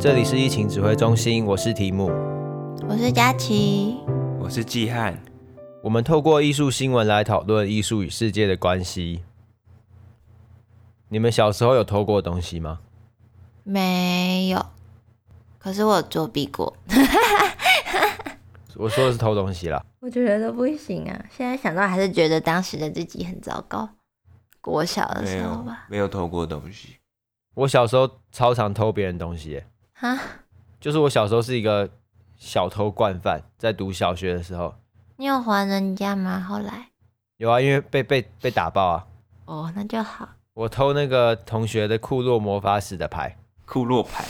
这里是疫情指挥中心，我是提姆，我是佳琪，我是季汉。我们透过艺术新闻来讨论艺术与世界的关系。你们小时候有偷过东西吗？没有，可是我有作弊过。我说的是偷东西啦。我觉得都不行啊，现在想到还是觉得当时的自己很糟糕。国小的时候吧，没有，没有偷过东西。我小时候超常偷别人东西耶。哈，就是我小时候是一个小偷惯犯，在读小学的时候。你有还人家吗？后来有啊，因为被被被打爆啊。哦，那就好。我偷那个同学的库洛魔法使的牌。库洛牌？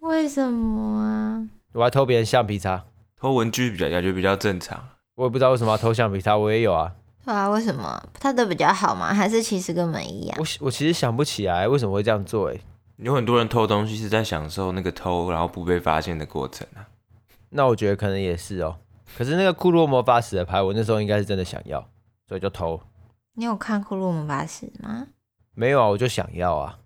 为什么啊？我还偷别人橡皮擦。偷文具比较感觉比较正常。我也不知道为什么要偷橡皮擦，我也有啊。对啊，为什么？他的比较好吗？还是其实根本一样？我我其实想不起来为什么会这样做哎。有很多人偷东西是在享受那个偷然后不被发现的过程啊。那我觉得可能也是哦。可是那个库洛魔法使的牌，我那时候应该是真的想要，所以就偷。你有看库洛魔法使吗？没有啊，我就想要啊。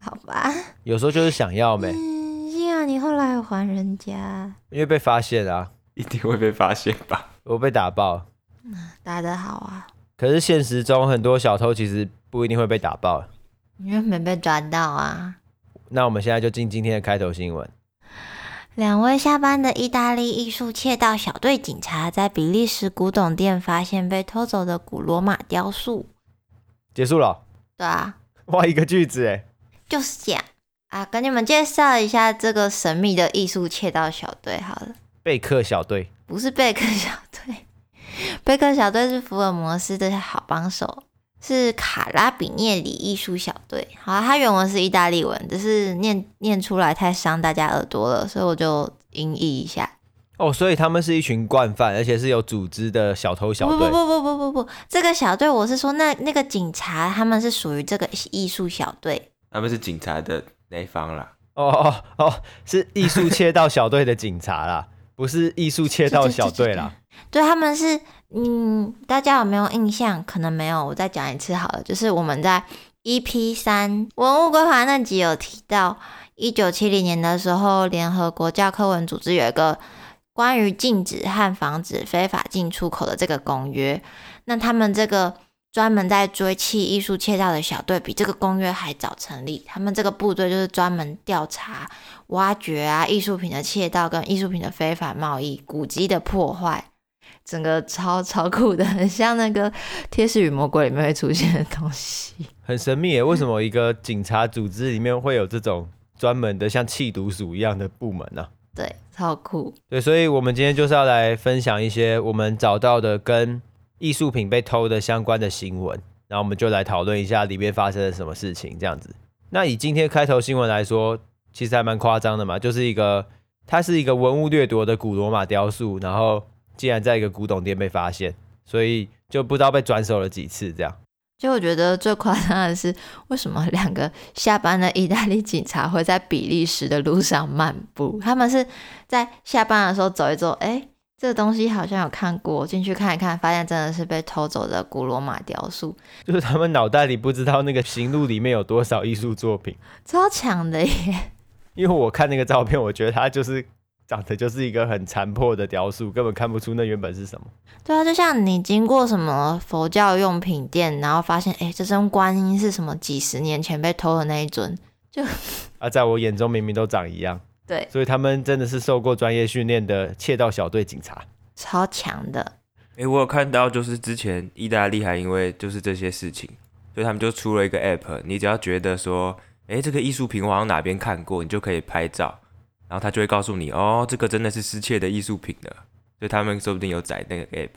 好吧。有时候就是想要没。嗯，幸好你后来有还人家。因为被发现啊，一定会被发现吧？我被打爆。嗯，打得好啊。可是现实中很多小偷其实不一定会被打爆，因为没被抓到啊。那我们现在就进今天的开头新闻。两位下班的意大利艺术窃盗小队警察在比利时古董店发现被偷走的古罗马雕塑。结束了？对啊。哇，一个句子哎。就是这样啊，跟你们介绍一下这个神秘的艺术窃盗小队好了。贝克小队？不是贝克小队，贝克小队是福尔摩斯的好帮手。是卡拉比涅里艺术小队，好啊，它原文是意大利文，只是念念出来太伤大家耳朵了，所以我就音译一下。哦，所以他们是一群惯犯，而且是有组织的小偷小队。不不不不不不不，这个小队我是说那那个警察，他们是属于这个艺术小队。他们是警察的那一方啦。哦哦哦，是艺术窃盗小队的警察啦，不是艺术窃盗小队啦。对，他们是。嗯，大家有没有印象？可能没有，我再讲一次好了。就是我们在 EP 三文物规划那集有提到，一九七零年的时候，联合国教科文组织有一个关于禁止和防止非法进出口的这个公约。那他们这个专门在追缉艺术窃盗的小队，比这个公约还早成立。他们这个部队就是专门调查、挖掘啊艺术品的窃盗跟艺术品的非法贸易、古迹的破坏。整个超超酷的，很 像那个《天使与魔鬼》里面会出现的东西，很神秘耶。为什么一个警察组织里面会有这种专门的像缉毒署一样的部门呢？对，超酷。对，所以我们今天就是要来分享一些我们找到的跟艺术品被偷的相关的新闻，然后我们就来讨论一下里面发生了什么事情，这样子。那以今天开头新闻来说，其实还蛮夸张的嘛，就是一个它是一个文物掠夺的古罗马雕塑，然后。竟然在一个古董店被发现，所以就不知道被转手了几次。这样，就我觉得最夸张的是，为什么两个下班的意大利警察会在比利时的路上漫步？他们是在下班的时候走一走，哎，这个东西好像有看过，进去看一看，发现真的是被偷走的古罗马雕塑。就是他们脑袋里不知道那个行路里面有多少艺术作品，超强的耶！因为我看那个照片，我觉得他就是。长得就是一个很残破的雕塑，根本看不出那原本是什么。对啊，就像你经过什么佛教用品店，然后发现，哎，这尊观音是什么几十年前被偷的那一尊，就 啊，在我眼中明明都长一样。对，所以他们真的是受过专业训练的窃盗小队警察，超强的。哎，我有看到，就是之前意大利还因为就是这些事情，所以他们就出了一个 app，你只要觉得说，哎，这个艺术品我好像哪边看过，你就可以拍照。然后他就会告诉你，哦，这个真的是失窃的艺术品的，所以他们说不定有载那个 app。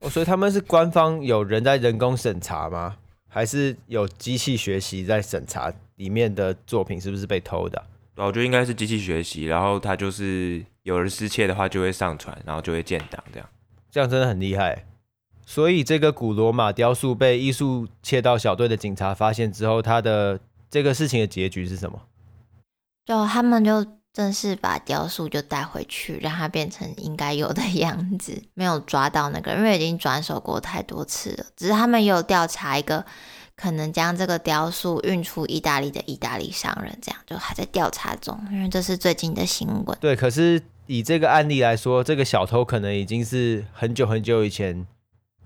哦，所以他们是官方有人在人工审查吗？还是有机器学习在审查里面的作品是不是被偷的？我觉得应该是机器学习，然后他就是有人失窃的话就会上传，然后就会建档这样。这样真的很厉害。所以这个古罗马雕塑被艺术窃盗小队的警察发现之后，他的这个事情的结局是什么？就他们就。正式把雕塑就带回去，让它变成应该有的 样子。没有抓到那个人，因为已经转手过太多次了。只是他们有调查一个可能将这个雕塑运出意大利的意大利商人，这样就还在调查中，因为这是最近的新闻。对，可是以这个案例来说，这个小偷可能已经是很久很久以前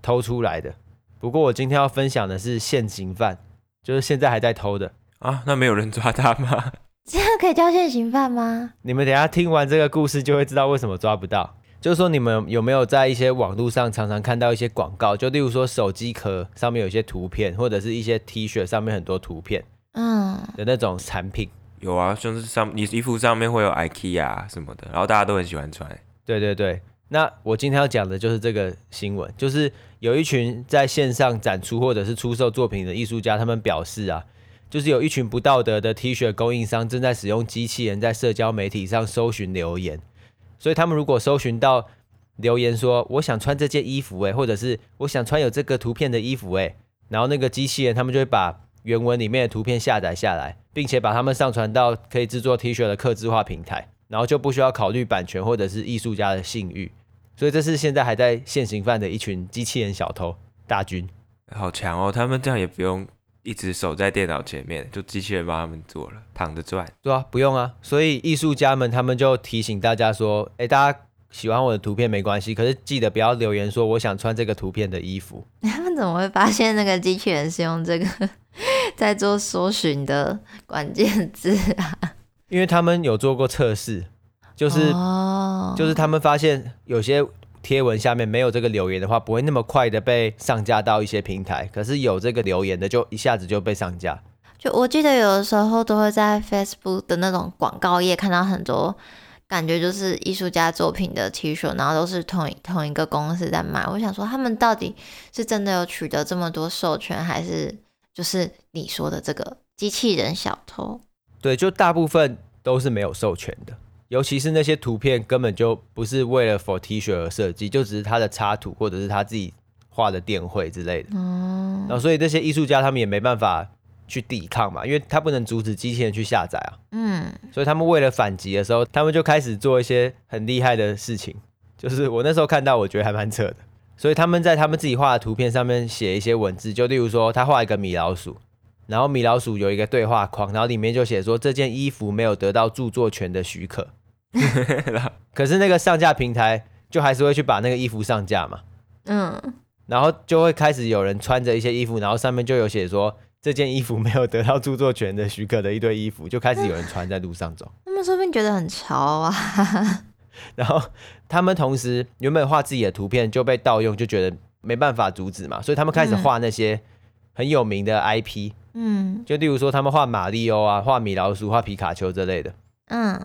偷出来的。不过我今天要分享的是现行犯，就是现在还在偷的啊。那没有人抓他吗？这样可以叫现行犯吗？你们等一下听完这个故事就会知道为什么抓不到。就是说，你们有没有在一些网络上常常看到一些广告？就例如说，手机壳上面有一些图片，或者是一些 T 恤上面很多图片，嗯，的那种产品。有啊，就是上你衣服上面会有 IKEA 什么的，然后大家都很喜欢穿。对对对，那我今天要讲的就是这个新闻，就是有一群在线上展出或者是出售作品的艺术家，他们表示啊，就是有一群不道德的 T 恤供应商正在使用机器人在社交媒体上搜寻留言。所以他们如果搜寻到留言说我想穿这件衣服诶，或者是我想穿有这个图片的衣服诶，然后那个机器人他们就会把原文里面的图片下载下来，并且把它们上传到可以制作 T 恤的客制化平台，然后就不需要考虑版权或者是艺术家的信誉。所以这是现在还在现行犯的一群机器人小偷大军，好强哦！他们这样也不用一直守在电脑前面，就机器人帮他们做了，躺着赚。对啊，不用啊。所以艺术家们他们就提醒大家说：“哎，大家喜欢我的图片没关系，可是记得不要留言说我想穿这个图片的衣服。”他们怎么会发现那个机器人是用这个 在做搜寻的关键字啊？因为他们有做过测试，就是、oh. 就是他们发现有些。贴文下面没有这个留言的话，不会那么快的被上架到一些平台。可是有这个留言的，就一下子就被上架。就我记得有的时候都会在 Facebook 的那种广告页看到很多，感觉就是艺术家作品的 T 恤，然后都是同一同一个公司在卖。我想说，他们到底是真的有取得这么多授权，还是就是你说的这个机器人小偷？对，就大部分都是没有授权的。尤其是那些图片根本就不是为了 for T 恤而设计，就只是他的插图或者是他自己画的电绘之类的。哦，然后所以这些艺术家他们也没办法去抵抗嘛，因为他不能阻止机器人去下载啊。嗯，所以他们为了反击的时候，他们就开始做一些很厉害的事情。就是我那时候看到，我觉得还蛮扯的。所以他们在他们自己画的图片上面写一些文字，就例如说他画一个米老鼠。然后米老鼠有一个对话框，然后里面就写说，这件衣服没有得到著作权的许可。可是那个上架平台就还是会去把那个衣服上架嘛。嗯，然后就会开始有人穿着一些衣服，然后上面就有写说，这件衣服没有得到著作权的许可的一堆衣服，就开始有人穿在路上走。他们说不定觉得很潮啊。然后他们同时原本画自己的图片就被盗用，就觉得没办法阻止嘛，所以他们开始画那些很有名的 IP。嗯，就例如说，他们画马里奥啊，画米老鼠，画皮卡丘之类的。嗯，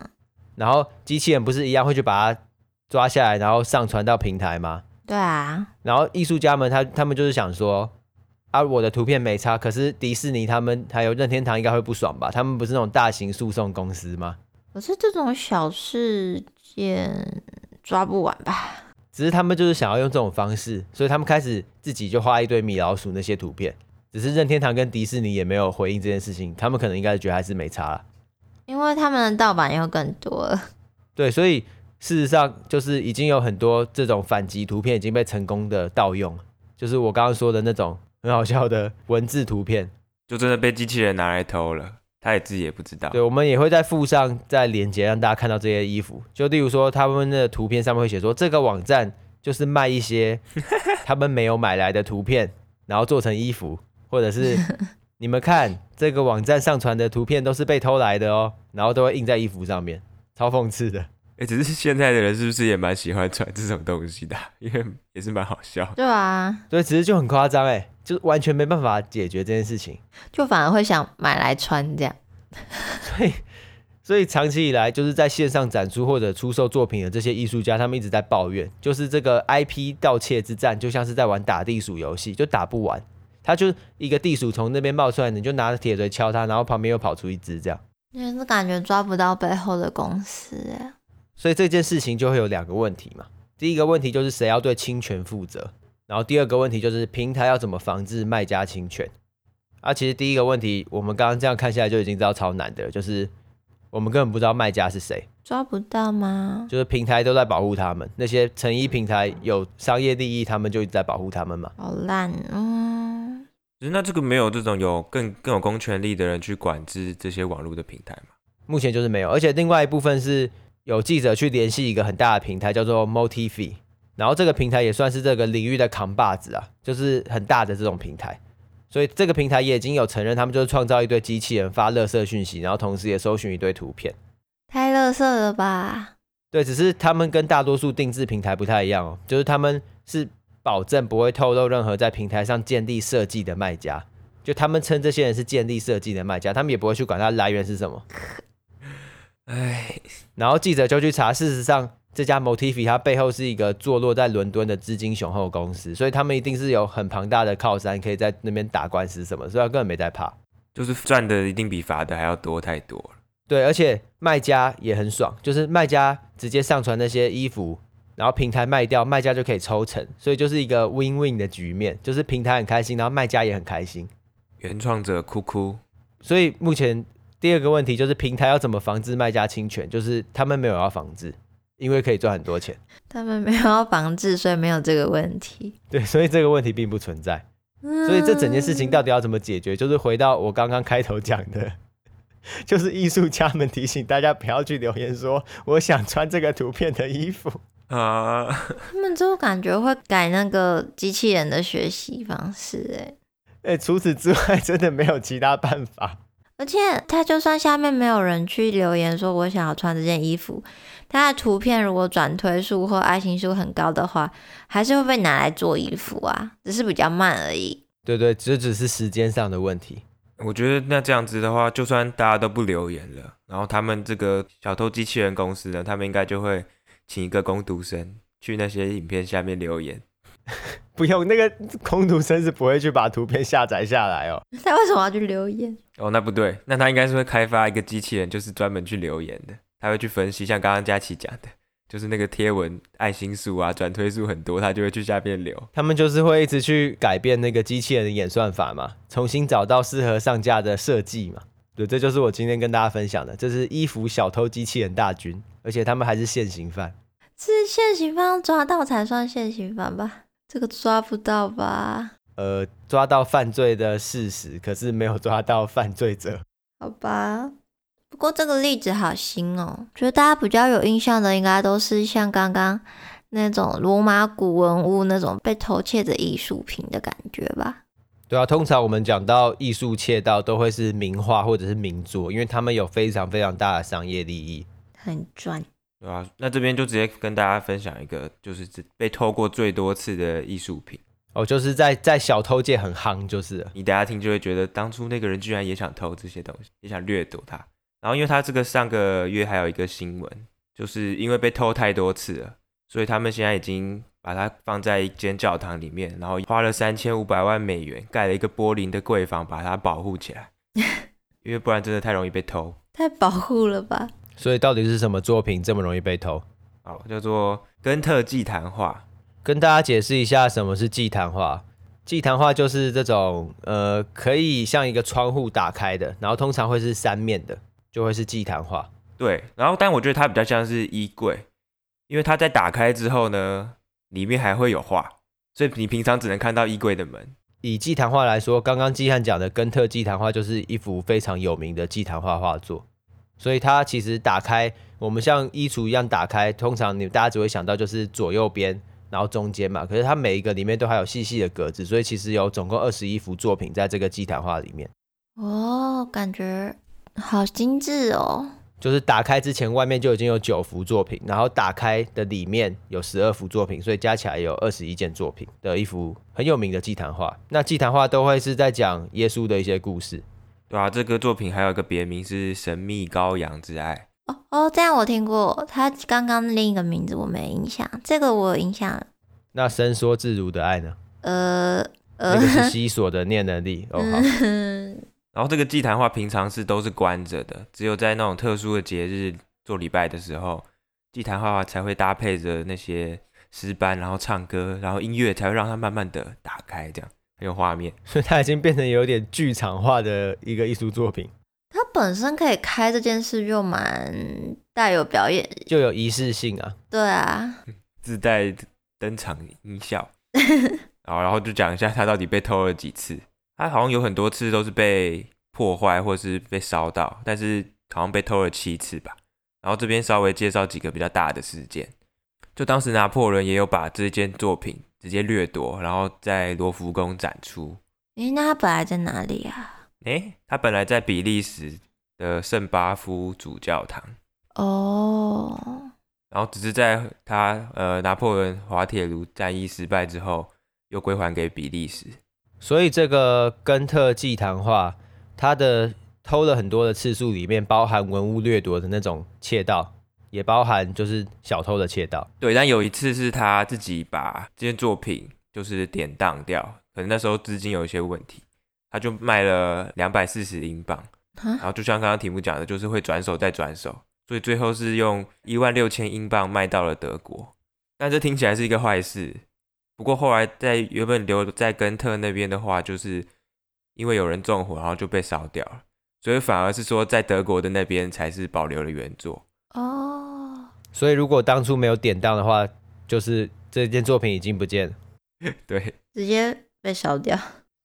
然后机器人不是一样会去把它抓下来，然后上传到平台吗？对啊。然后艺术家们他他们就是想说，啊，我的图片没差，可是迪士尼他们还有任天堂应该会不爽吧？他们不是那种大型诉讼公司吗？可是这种小事件抓不完吧？只是他们就是想要用这种方式，所以他们开始自己就画一堆米老鼠那些图片。只是任天堂跟迪士尼也没有回应这件事情，他们可能应该觉得还是没差了，因为他们的盗版又更多了。对，所以事实上就是已经有很多这种反击图片已经被成功的盗用，就是我刚刚说的那种很好笑的文字图片，就真的被机器人拿来偷了，他也自己也不知道。对，我们也会在附上再连接，让大家看到这些衣服。就例如说，他们的图片上面会写说，这个网站就是卖一些他们没有买来的图片，然后做成衣服。或者是你们看这个网站上传的图片都是被偷来的哦，然后都会印在衣服上面，超讽刺的。哎、欸，只是现在的人是不是也蛮喜欢传这种东西的？因为也是蛮好笑。对啊，所以其实就很夸张哎，就完全没办法解决这件事情，就反而会想买来穿这样。所以，所以长期以来就是在线上展出或者出售作品的这些艺术家，他们一直在抱怨，就是这个 IP 盗窃之战就像是在玩打地鼠游戏，就打不完。他就一个地鼠从那边冒出来，你就拿着铁锤敲它，然后旁边又跑出一只这样。也是感觉抓不到背后的公司哎。所以这件事情就会有两个问题嘛。第一个问题就是谁要对侵权负责，然后第二个问题就是平台要怎么防治卖家侵权。啊，其实第一个问题我们刚刚这样看下来就已经知道超难的，就是我们根本不知道卖家是谁。抓不到吗？就是平台都在保护他们，那些成衣平台有商业利益，他们就一直在保护他们嘛。好烂哦。那这个没有这种有更更有公权力的人去管制这些网络的平台吗？目前就是没有，而且另外一部分是有记者去联系一个很大的平台，叫做 Motifi，然后这个平台也算是这个领域的扛把子啊，就是很大的这种平台，所以这个平台也已经有承认，他们就是创造一堆机器人发垃圾讯息，然后同时也搜寻一堆图片，太垃圾了吧？对，只是他们跟大多数定制平台不太一样哦，就是他们是保证不会透露任何在平台上建立设计的卖家，就他们称这些人是建立设计的卖家，他们也不会去管它来源是什么。哎，然后记者就去查，事实上这家 Motivi 它背后是一个坐落在伦敦的资金雄厚公司，所以他们一定是有很庞大的靠山，可以在那边打官司什么，所以他根本没在怕，就是赚的一定比罚的还要多太多了。对，而且卖家也很爽，就是卖家直接上传那些衣服，然后平台卖掉，卖家就可以抽成，所以就是一个 win-win 的局面，就是平台很开心，然后卖家也很开心。原创者哭哭。所以目前第二个问题就是平台要怎么防治卖家侵权，就是他们没有要防治，因为可以赚很多钱。他们没有要防治，所以没有这个问题。对，所以这个问题并不存在。所以这整件事情到底要怎么解决，就是回到我刚刚开头讲的。就是艺术家们提醒大家不要去留言说我想穿这个图片的衣服啊。他们就感觉会改那个机器人的学习方式，哎哎，除此之外 真的没有其他办法。而且他就算下面没有人去留言说我想要穿这件衣服，他的图片如果转推数或爱心数很高的话，还是会被拿来做衣服啊，只是比较慢而已。对对，这只是时间上的问题。我觉得那这样子的话，就算大家都不留言了，然后他们这个小偷机器人公司呢，他们应该就会请一个工读生去那些影片下面留言。不用，那个工读生是不会去把图片下载下来哦。他为什么要去留言？哦，那不对，那他应该是会开发一个机器人，就是专门去留言的。他会去分析，像刚刚佳琪讲的。就是那个贴文爱心数啊，转推数很多，他就会去下面留。他们就是会一直去改变那个机器人的演算法嘛，重新找到适合上架的设计嘛。对，这就是我今天跟大家分享的，这是衣服小偷机器人大军，而且他们还是现行犯。是现行犯抓到才算现行犯吧？这个抓不到吧？呃，抓到犯罪的事实，可是没有抓到犯罪者。好吧。不过这个例子好新哦，觉得大家比较有印象的，应该都是像刚刚那种罗马古文物那种被偷窃的艺术品的感觉吧？对啊，通常我们讲到艺术窃盗，都会是名画或者是名作，因为他们有非常非常大的商业利益，很赚。对啊，那这边就直接跟大家分享一个，就是被偷过最多次的艺术品哦，就是在在小偷界很夯，就是你大家听就会觉得，当初那个人居然也想偷这些东西，也想掠夺它。然后，因为他这个上个月还有一个新闻，就是因为被偷太多次了，所以他们现在已经把它放在一间教堂里面，然后花了三千五百万美元盖了一个玻璃的柜房，把它保护起来。因为不然真的太容易被偷，太保护了吧？所以到底是什么作品这么容易被偷？好，叫做根特祭坛画。跟大家解释一下什么是祭坛画。祭坛画就是这种呃，可以像一个窗户打开的，然后通常会是三面的。就会是祭坛画，对，然后但我觉得它比较像是衣柜，因为它在打开之后呢，里面还会有画，所以你平常只能看到衣柜的门。以祭坛画来说，刚刚季汉讲的根特祭坛画就是一幅非常有名的祭坛画画作，所以它其实打开，我们像衣橱一样打开，通常你大家只会想到就是左右边，然后中间嘛，可是它每一个里面都还有细细的格子，所以其实有总共二十一幅作品在这个祭坛画里面。哦，感觉。好精致哦！就是打开之前，外面就已经有九幅作品，然后打开的里面有十二幅作品，所以加起来有二十一件作品的一幅很有名的祭坛画。那祭坛画都会是在讲耶稣的一些故事，对啊，这个作品还有一个别名是《神秘羔羊之爱》。哦哦，这样我听过。他刚刚另一个名字我没印象，这个我有印象。那伸缩自如的爱呢？呃呃，那个是西索的念能力。哦好。然后这个祭坛画平常是都是关着的，只有在那种特殊的节日做礼拜的时候，祭坛画才会搭配着那些诗班，然后唱歌，然后音乐才会让它慢慢的打开，这样很有画面。所以它已经变成有点剧场化的一个艺术作品。它本身可以开这件事就蛮带有表演，就有仪式性啊。对啊，自带登场音效。然后然后就讲一下他到底被偷了几次。它好像有很多次都是被破坏或是被烧到，但是好像被偷了七次吧。然后这边稍微介绍几个比较大的事件，就当时拿破仑也有把这件作品直接掠夺，然后在罗浮宫展出。诶，那他本来在哪里啊？诶，他本来在比利时的圣巴夫主教堂。哦。然后只是在他呃拿破仑滑铁卢战役失败之后，又归还给比利时。所以这个根特祭坛画，它的偷了很多的次数里面，包含文物掠夺的那种窃盗，也包含就是小偷的窃盗。对，但有一次是他自己把这件作品就是典当掉，可能那时候资金有一些问题，他就卖了两百四十英镑。然后就像刚刚题目讲的，就是会转手再转手。所以最后是用一万六千英镑卖到了德国，但这听起来是一个坏事。不过后来在原本留在根特那边的话，就是因为有人纵火，然后就被烧掉了。所以反而是说在德国的那边才是保留了原作。哦，所以如果当初没有典当的话，就是这件作品已经不见了。对，直接被烧掉。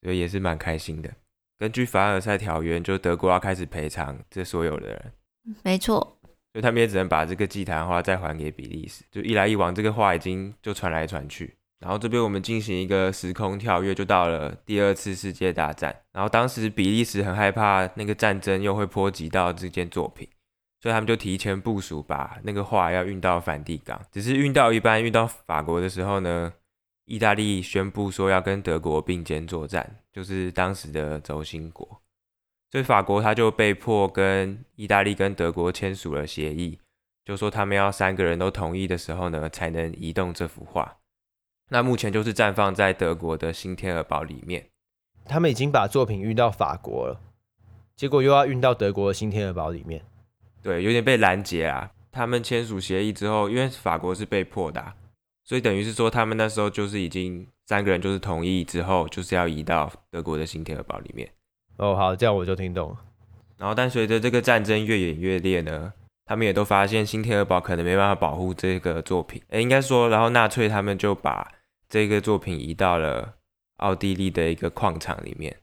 所以也是蛮开心的。根据凡尔赛条约，就德国要开始赔偿这所有的人。没错。所以他们也只能把这个祭坛画再还给比利时，就一来一往，这个画已经就传来传去。然后这边我们进行一个时空跳跃，就到了第二次世界大战。然后当时比利时很害怕那个战争又会波及到这件作品，所以他们就提前部署，把那个画要运到梵蒂冈。只是运到一半，运到法国的时候呢，意大利宣布说要跟德国并肩作战，就是当时的轴心国。所以法国他就被迫跟意大利跟德国签署了协议，就说他们要三个人都同意的时候呢，才能移动这幅画。那目前就是绽放在德国的新天鹅堡里面。他们已经把作品运到法国了，结果又要运到德国的新天鹅堡里面。对，有点被拦截啊。他们签署协议之后，因为法国是被迫的啊，所以等于是说他们那时候就是已经三个人就是同意之后，就是要移到德国的新天鹅堡里面。哦，好，这样我就听懂了。然后，但随着这个战争越演越烈呢，他们也都发现新天鹅堡可能没办法保护这个作品。诶，应该说，然后纳粹他们就把这个作品移到了奥地利的一个矿场里面。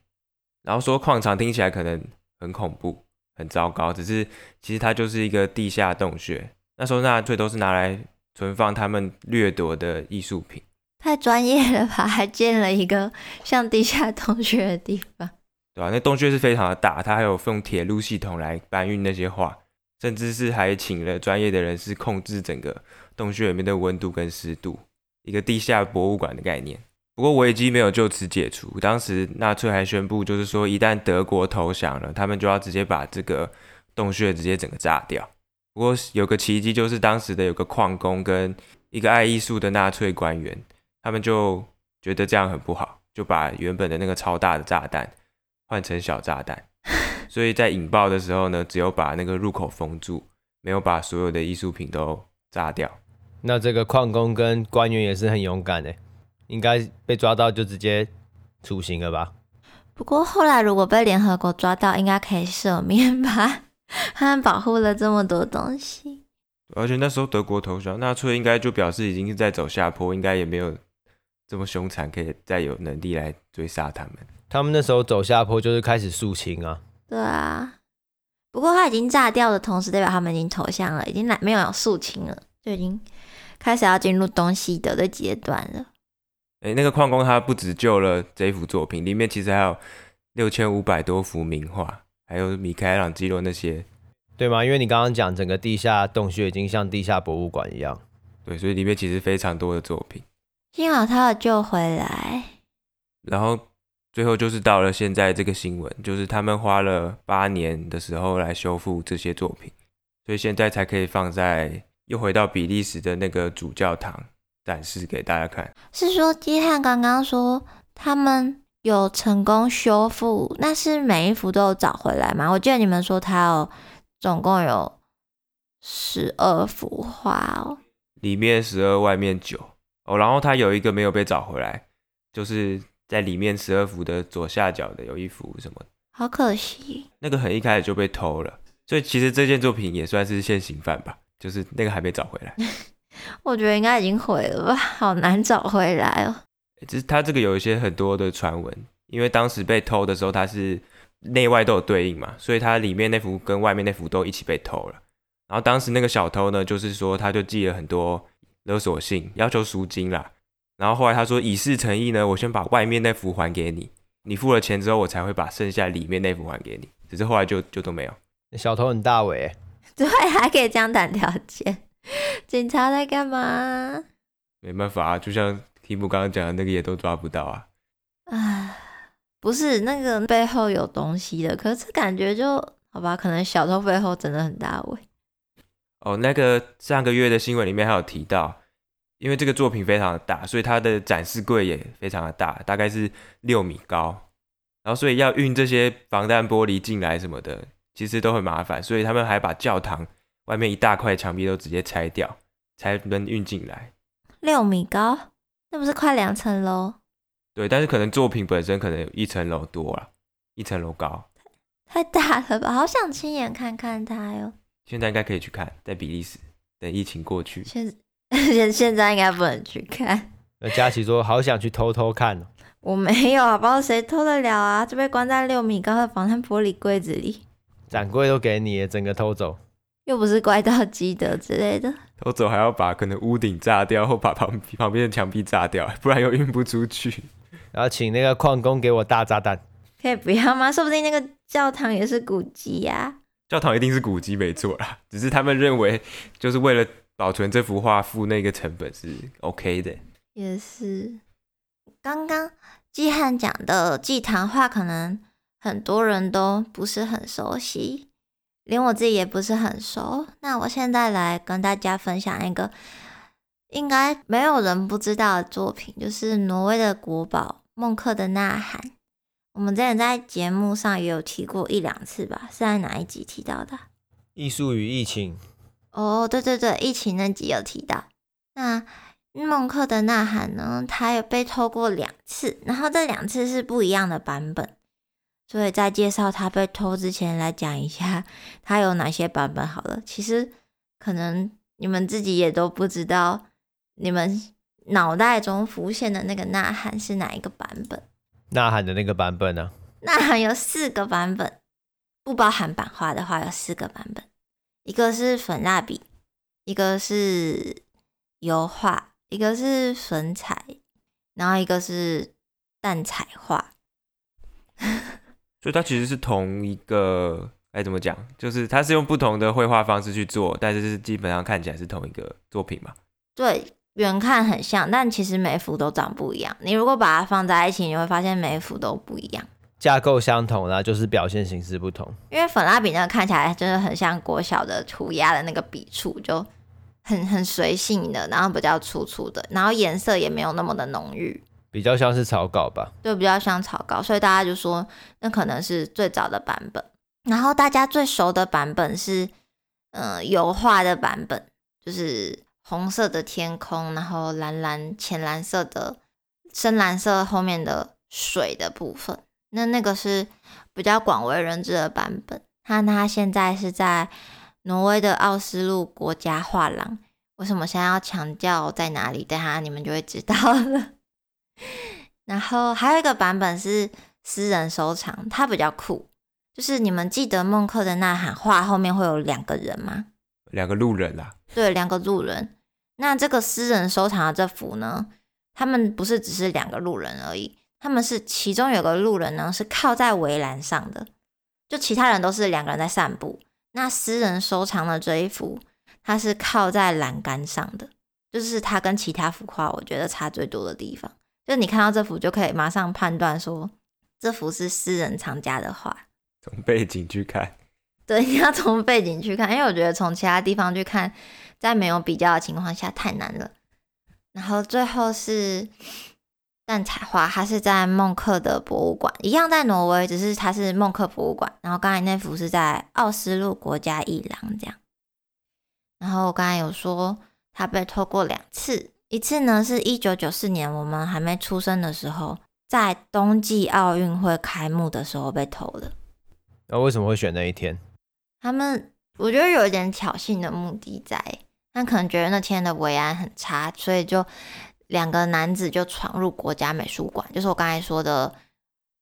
然后说矿场听起来可能很恐怖、很糟糕，只是其实它就是一个地下洞穴。那时候纳粹都是拿来存放他们掠夺的艺术品。太专业了吧？还建了一个像地下洞穴的地方。对吧？那洞穴是非常的大，它还有用铁路系统来搬运那些画，甚至是还请了专业的人士控制整个洞穴里面的温度跟湿度，一个地下博物馆的概念。不过危机没有就此解除，当时纳粹还宣布，就是说一旦德国投降了，他们就要直接把这个洞穴直接整个炸掉。不过有个奇迹，就是当时的有个矿工跟一个爱艺术的纳粹官员，他们就觉得这样很不好，就把原本的那个超大的炸弹。换成小炸弹，所以在引爆的时候呢，只有把那个入口封住，没有把所有的艺术品都炸掉。那这个矿工跟官员也是很勇敢的，应该被抓到就直接处刑了吧？不过后来如果被联合国抓到，应该可以赦免吧？他们保护了这么多东西，而且那时候德国投降，纳粹应该就表示已经是在走下坡，应该也没有这么凶残，可以再有能力来追杀他们。他们那时候走下坡就是开始肃清啊。对啊，不过他已经炸掉的同时，代表他们已经投降了，已经来没有肃清了，就已经开始要进入东西德的阶段了。哎、欸，那个矿工他不只救了这幅作品，里面其实还有六千五百多幅名画，还有米开朗基罗那些，对吗？因为你刚刚讲整个地下洞穴已经像地下博物馆一样，对，所以里面其实非常多的作品。幸好他有救回来，然后。最后就是到了现在这个新闻，就是他们花了八年的时候来修复这些作品，所以现在才可以放在又回到比利时的那个主教堂展示给大家看。是说基汉刚刚说他们有成功修复，那是每一幅都有找回来吗？我记得你们说他有总共有十二幅画哦，里面十二，外面九哦，然后他有一个没有被找回来，就是。在里面十二幅的左下角的有一幅什么？好可惜，那个很一开始就被偷了，所以其实这件作品也算是现行犯吧，就是那个还没找回来。我觉得应该已经毁了吧，好难找回来哦。只是他这个有一些很多的传闻，因为当时被偷的时候，它是内外都有对应嘛，所以它里面那幅跟外面那幅都一起被偷了。然后当时那个小偷呢，就是说他就寄了很多勒索信，要求赎金啦。然后后来他说以示诚意呢，我先把外面那幅还给你，你付了钱之后，我才会把剩下里面那幅还给你。只是后来就就都没有。小偷很大尾，对，还可以这样谈条件。警察在干嘛？没办法啊，就像题目刚刚讲的那个，也都抓不到啊。唉，不是那个背后有东西的，可是感觉就好吧，可能小偷背后真的很大尾。哦，那个上个月的新闻里面还有提到，因为这个作品非常的大，所以它的展示柜也非常的大，大概是六米高，然后所以要运这些防弹玻璃进来什么的，其实都很麻烦，所以他们还把教堂外面一大块墙壁都直接拆掉，才能运进来。六米高，那不是快两层楼？对，但是可能作品本身可能有一层楼多了，一层楼高，太大了吧？好想亲眼看看它哟。现在应该可以去看，在比利时，等疫情过去。现 现现在应该不能去看。那佳琪说好想去偷偷看。我没有啊，不知道谁偷得了啊？就被关在六米高的防弹玻璃柜子里，展柜都给你，整个偷走，又不是怪盗基德之类的。偷走还要把可能屋顶炸掉，或把旁旁边的墙壁炸掉，不然又运不出去。然后请那个矿工给我大炸弹，可以不要吗？说不定那个教堂也是古迹呀。教堂一定是古迹，没错啦。只是他们认为，就是为了保存这幅画，付那个成本是 OK 的。也是。刚刚季汉讲的祭坛画，可能很多人都不是很熟悉，连我自己也不是很熟。那我现在来跟大家分享一个，应该没有人不知道的作品，就是挪威的国宝《孟克的呐喊》。我们之前在节目上也有提过一两次吧？是在哪一集提到的？艺术与疫情。哦，对对对，疫情那集有提到。那孟克的呐喊呢？它有被偷过两次，然后这两次是不一样的版本。所以在介绍它被偷之前，来讲一下它有哪些版本好了。其实可能你们自己也都不知道，你们脑袋中浮现的那个呐喊是哪一个版本。呐喊的那个版本呢？呐喊有四个版本，不包含版画的话有四个版本。一个是粉蜡笔，一个是油画，一个是粉彩，然后一个是淡彩画。所以它其实是同一个，该怎么讲？就是它是用不同的绘画方式去做，但是是基本上看起来是同一个作品嘛？对。远看很像，但其实每幅都长不一样。你如果把它放在一起，你会发现每一幅都不一样。架构相同啦，就是表现形式不同。因为粉蜡笔那个看起来真的很像国小的涂鸦的那个笔触，就很很随性的，然后比较粗粗的，然后颜色也没有那么的浓郁，比较像是草稿吧？对，比较像草稿，所以大家就说那可能是最早的版本。然后大家最熟的版本是，嗯、油画的版本，就是。红色的天空，然后蓝蓝、浅蓝色的深蓝色后面的水的部分，那那个是比较广为人知的版本。它它现在是在挪威的奥斯陆国家画廊。为什么现在要强调在哪里？等下你们就会知道了。然后还有一个版本是私人收藏，它比较酷。就是你们记得孟克的呐喊画后面会有两个人吗？两个路人啦。对，两个路人。那这个私人收藏的这幅呢，他们不是只是两个路人而已，他们是其中有个路人呢是靠在围栏上的，就其他人都是两个人在散步。那私人收藏的这一幅，他是靠在栏杆上的，就是它跟其他幅画我觉得差最多的地方，就你看到这幅就可以马上判断说这幅是私人藏家的画。从背景去看，对，你要从背景去看，因为我觉得从其他地方去看。在没有比较的情况下太难了。然后最后是蛋彩画，它是在孟克的博物馆，一样在挪威，只是它是孟克博物馆。然后刚才那幅是在奥斯陆国家艺廊这样。然后我刚才有说它被偷过两次，一次呢是一九九四年我们还没出生的时候，在冬季奥运会开幕的时候被偷的。那为什么会选那一天？他们我觉得有一点挑衅的目的在。但可能觉得那天的维安很差，所以就两个男子就闯入国家美术馆，就是我刚才说的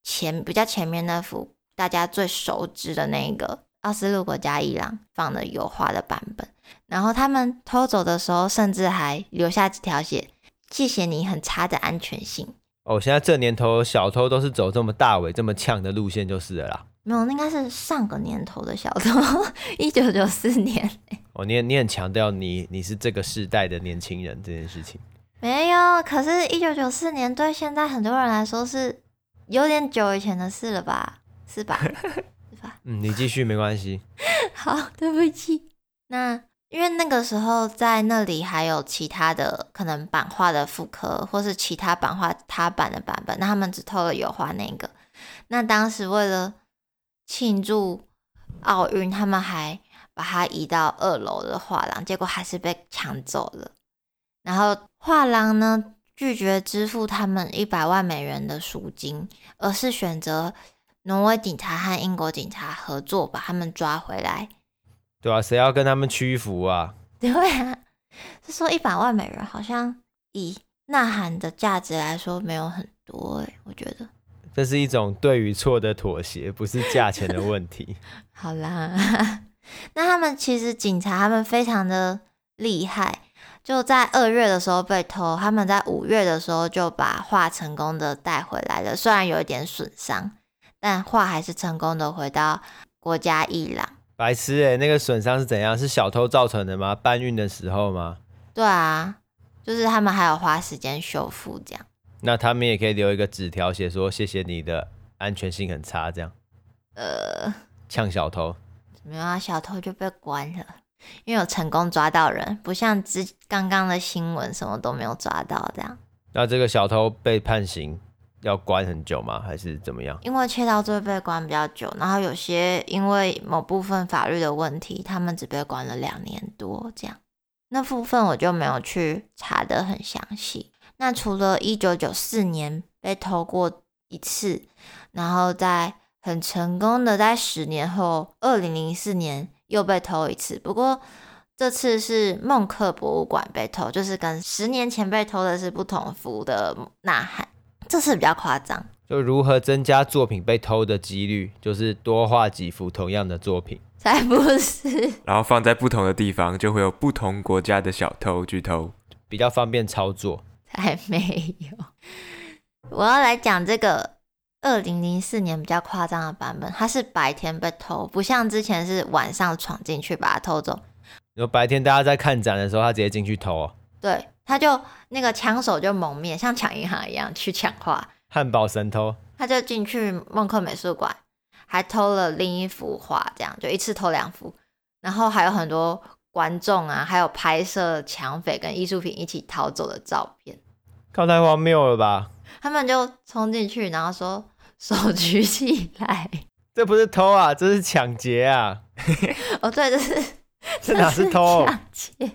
前比较前面那幅大家最熟知的那个奥斯陆国家艺廊放的油画的版本。然后他们偷走的时候，甚至还留下几条写：“谢谢你很差的安全性。”哦，现在这年头小偷都是走这么大尾、这么呛的路线就是了啦。没有，应该是上个年头的小偷，一九九四年。哦，你你很强调你你是这个世代的年轻人这件事情。没有，可是，一九九四年对现在很多人来说是有点久以前的事了吧？是吧？嗯，你继续没关系。好，对不起。那。因为那个时候在那里还有其他的可能版画的复刻，或是其他版画他版的版本，那他们只偷了油画那个。那当时为了庆祝奥运，他们还把它移到二楼的画廊，结果还是被抢走了。然后画廊呢，拒绝支付他们一百万美元的赎金，而是选择挪威警察和英国警察合作，把他们抓回来。对啊，谁要跟他们屈服啊？对啊，是说一百万美元，好像以呐喊的价值来说没有很多哎，我觉得这是一种对与错的妥协，不是价钱的问题。好啦，那他们其实警察他们非常的厉害，就在二月的时候被偷，他们在五月的时候就把画成功的带回来了，虽然有一点损伤，但画还是成功的回到国家伊朗。白痴哎、欸，那个损伤是怎样？是小偷造成的吗？搬运的时候吗？对啊，就是他们还有花时间修复这样。那他们也可以留一个纸条，写说谢谢你的安全性很差这样。呃，呛小偷？没有啊，小偷就被关了，因为有成功抓到人，不像之刚刚的新闻什么都没有抓到这样。那这个小偷被判刑？要关很久吗？还是怎么样？因为窃盗罪被关比较久，然后有些因为某部分法律的问题，他们只被关了两年多这样。那部分我就没有去查得很详细。那除了一九九四年被偷过一次，然后在很成功的在十年后，二零零四年又被偷一次。不过这次是孟克博物馆被偷，就是跟十年前被偷的是不同幅的呐喊。这次比较夸张，就如何增加作品被偷的几率，就是多画几幅同样的作品，才不是。然后放在不同的地方，就会有不同国家的小偷去偷，比较方便操作。才没有，我要来讲这个二零零四年比较夸张的版本，它是白天被偷，不像之前是晚上闯进去把它偷走。你说白天大家在看展的时候，他直接进去偷哦？对。他就那个枪手就蒙面，像抢银行一样去抢画。汉堡神偷，他就进去孟克美术馆，还偷了另一幅画，这样就一次偷两幅。然后还有很多观众啊，还有拍摄抢匪跟艺术品一起逃走的照片。靠，太荒谬了吧？他们就冲进去，然后说手举起来。这不是偷啊，这是抢劫啊！哦，对，这是 这哪是偷？抢劫。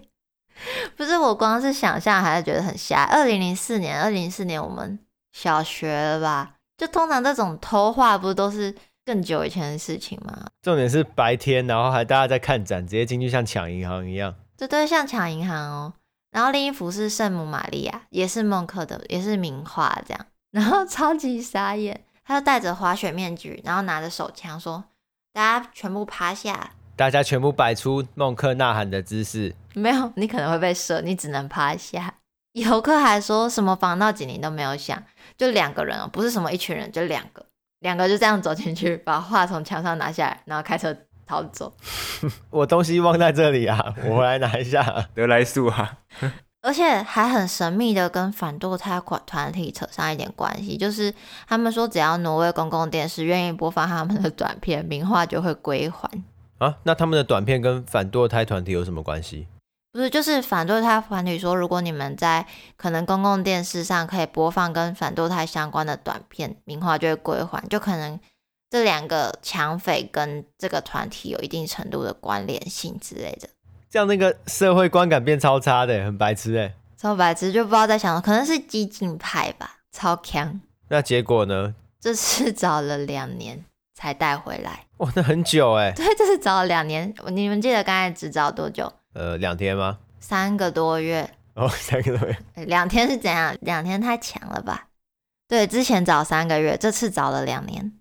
不是我光是想象，还是觉得很瞎。二零零四年，二零零四年我们小学了吧？就通常这种偷画，不都是更久以前的事情吗？重点是白天，然后还大家在看展，直接进去像抢银行一样。对对，像抢银行哦。然后另一幅是圣母玛利亚，也是孟克的，也是名画这样。然后超级傻眼，他就戴着滑雪面具，然后拿着手枪说：“大家全部趴下。”大家全部摆出孟克呐喊的姿势，没有，你可能会被射，你只能趴下。游客还说什么防盗警铃都没有响，就两个人哦，不是什么一群人，就两个，两个就这样走进去，把画从墙上拿下来，然后开车逃走。我东西忘在这里啊，我回来拿一下，得来速啊。而且还很神秘的跟反堕胎团体扯上一点关系，就是他们说只要挪威公共电视愿意播放他们的短片，名画就会归还。啊，那他们的短片跟反堕胎团体有什么关系？不是，就是反堕胎团体说，如果你们在可能公共电视上可以播放跟反堕胎相关的短片，名画就会归还。就可能这两个抢匪跟这个团体有一定程度的关联性之类的。这样那个社会观感变超差的，很白痴哎，超白痴，就不知道在想可能是激进派吧，超强。那结果呢？这次找了两年。才带回来，哇，那很久哎。对，这次找了两年。你们记得刚才只找多久？呃，两天吗？三个多月。哦，三个多月。两天是怎样？两天太强了吧？对，之前早三个月，这次早了两年。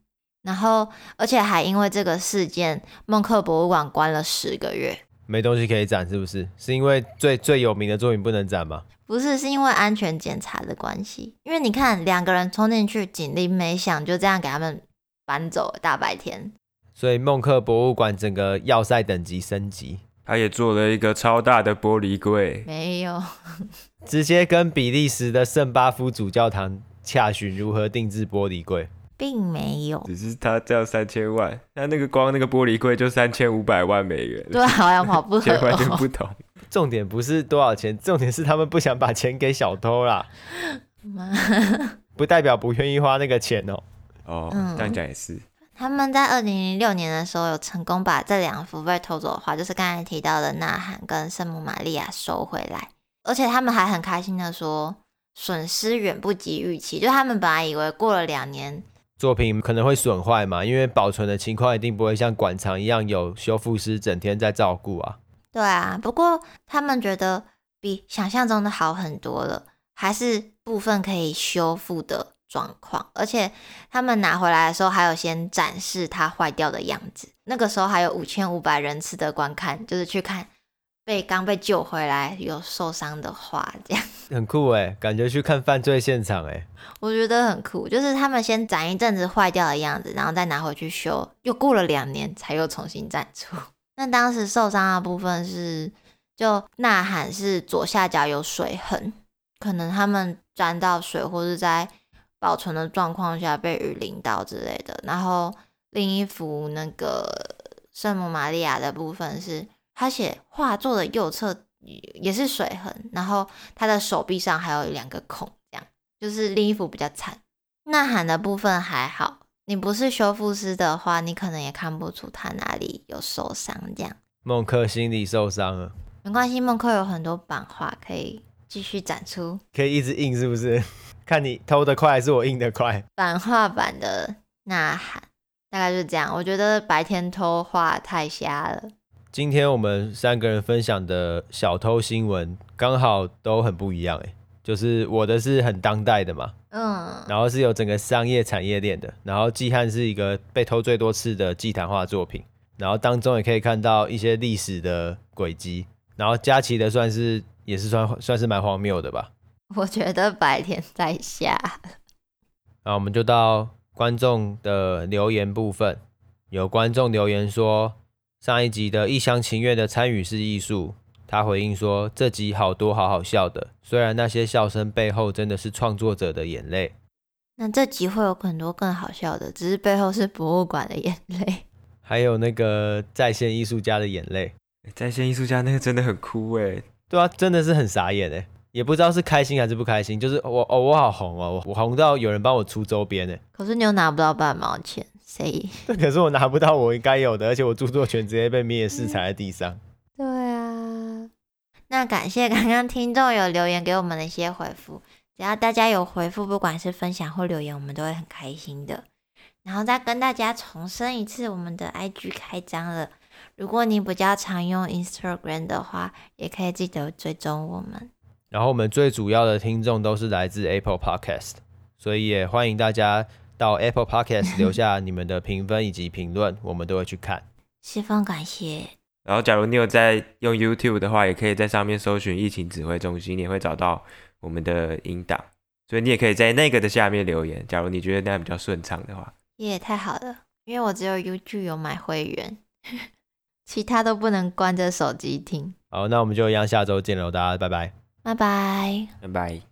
然后，而且还因为这个事件，梦客博物馆关了十个月，没东西可以展，是不是？是因为最最有名的作品不能展吗？不是，是因为安全检查的关系。因为你看，两个人冲进去，警铃没响，就这样给他们搬走了，大白天。所以梦客博物馆整个要塞等级升级，他也做了一个超大的玻璃柜，没有，直接跟比利时的圣巴夫主教堂洽询如何定制玻璃柜。并没有，只是他叫三千万，那那个光那个玻璃柜就三千五百万美元，对，好像跑不合，完全不同。重点不是多少钱，重点是他们不想把钱给小偷啦，不代表不愿意花那个钱哦。哦，这样讲也是。他们在二零零六年的时候有成功把这两幅被偷走的画，就是刚才提到的《呐喊》跟《圣母玛利亚》收回来，而且他们还很开心的说，损失远不及预期，就他们本来以为过了两年。作品可能会损坏嘛，因为保存的情况一定不会像馆藏一样有修复师整天在照顾啊。对啊，不过他们觉得比想象中的好很多了，还是部分可以修复的状况。而且他们拿回来的时候，还有先展示它坏掉的样子。那个时候还有五千五百人次的观看，就是去看。被刚被救回来有受伤的话，这样 很酷哎，感觉去看犯罪现场哎。我觉得很酷，就是他们先展一阵子坏掉的样子，然后再拿回去修，又过了两年才又重新展出。那当时受伤的部分是，就呐喊是左下角有水痕，可能他们沾到水或是在保存的状况下被雨淋到之类的。然后另一幅那个圣母玛利亚的部分是。他写画作的右侧也是水痕，然后他的手臂上还有两个孔，这样就是另一幅比较惨。呐喊的部分还好，你不是修复师的话，你可能也看不出他哪里有受伤。这样，梦客心里受伤了，没关系，梦客有很多版画可以继续展出，可以一直印，是不是？看你偷得快还是我印得快？版画版的呐喊大概就是这样。我觉得白天偷画太瞎了。今天我们三个人分享的小偷新闻刚好都很不一样哎，就是我的是很当代的嘛，嗯，然后是有整个商业产业链的，然后季汉是一个被偷最多次的祭坛画作品，然后当中也可以看到一些历史的轨迹，然后佳琪的算是也是算算是蛮荒谬的吧，我觉得白天在下，那我们就到观众的留言部分，有观众留言说。上一集的一厢情愿的参与式艺术，他回应说：“这集好多好好笑的，虽然那些笑声背后真的是创作者的眼泪。”那这集会有很多更好笑的，只是背后是博物馆的眼泪，还有那个在线艺术家的眼泪。在线艺术家那个真的很哭诶。对啊，真的是很傻眼诶，也不知道是开心还是不开心。就是我哦，我好红哦，我红到有人帮我出周边诶。可是你又拿不到半毛钱。谁？可是我拿不到我应该有的，而且我著作权直接被灭世踩在地上。对啊，那感谢刚刚听众有留言给我们的一些回复，只要大家有回复，不管是分享或留言，我们都会很开心的。然后再跟大家重申一次，我们的 IG 开张了，如果你比较常用 Instagram 的话，也可以记得追踪我们。然后我们最主要的听众都是来自 Apple Podcast，所以也欢迎大家。到 Apple Podcast 留下你们的评分以及评论，我们都会去看。十分感谢。然后，假如你有在用 YouTube 的话，也可以在上面搜寻疫情指挥中心，你也会找到我们的音档。所以你也可以在那个的下面留言。假如你觉得那样比较顺畅的话，也、太好了，因为我只有 YouTube 有买会员，其他都不能关着手机听。好，那我们就一样，下周见喽，大家拜拜，拜拜，拜拜。